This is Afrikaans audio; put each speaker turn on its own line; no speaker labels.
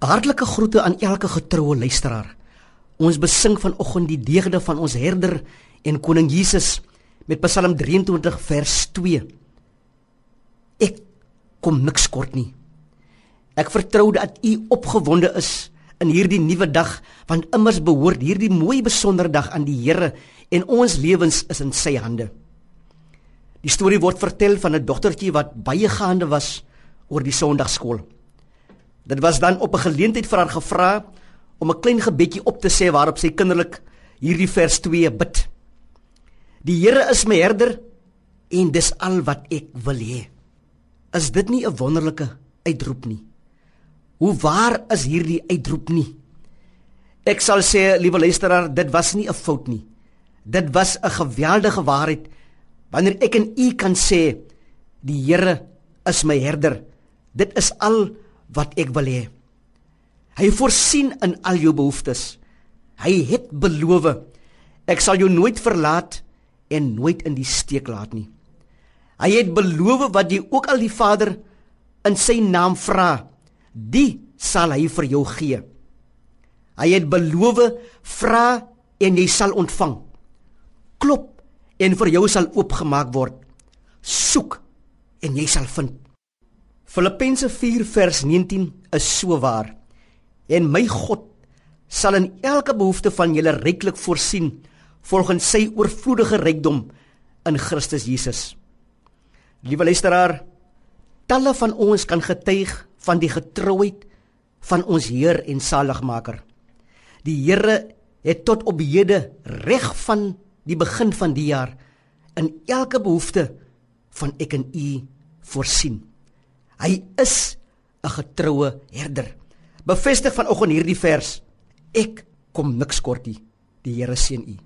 Hartlike groete aan elke getroue luisteraar. Ons besing vanoggend die deugde van ons herder en koning Jesus met Psalm 23 vers 2. Ek kom niks kort nie. Ek vertrou dat U opgewonde is in hierdie nuwe dag, want immers behoort hierdie mooi besondere dag aan die Here en ons lewens is in Sy hande. Die storie word vertel van 'n dogtertjie wat baie gaande was oor die Sondagskool. Dit was dan op 'n geleentheid vir haar gevra om 'n klein gebedjie op te sê waarop sy kinderlik hierdie vers 2 bid. Die Here is my herder en dis al wat ek wil hê. Is dit nie 'n wonderlike uitroep nie? Hoe waar is hierdie uitroep nie? Ek sal sê, liewe luisteraar, dit was nie 'n fout nie. Dit was 'n geweldige waarheid wanneer ek en u kan sê die Here is my herder. Dit is al wat ek wil hê. Hy voorsien in al jou behoeftes. Hy het beloof ek sal jou nooit verlaat en nooit in die steek laat nie. Hy het beloof wat jy ook al die Vader in sy naam vra, die sal hy vir jou gee. Hy het beloof vra en jy sal ontvang. Klop en vir jou sal oopgemaak word. Soek en jy sal vind. Filippense 4 vers 19 is so waar. En my God sal in elke behoefte van julle ryklik voorsien volgens sy oorvloedige rykdom in Christus Jesus. Liewe luisteraar, talle van ons kan getuig van die getrouheid van ons Heer en Saligmaker. Die Here het tot op hede reg van die begin van die jaar in elke behoefte van ek en u voorsien. Hy is 'n getroue herder. Bevestig vanoggend hierdie vers. Ek kom niks kort nie. Die Here seën u.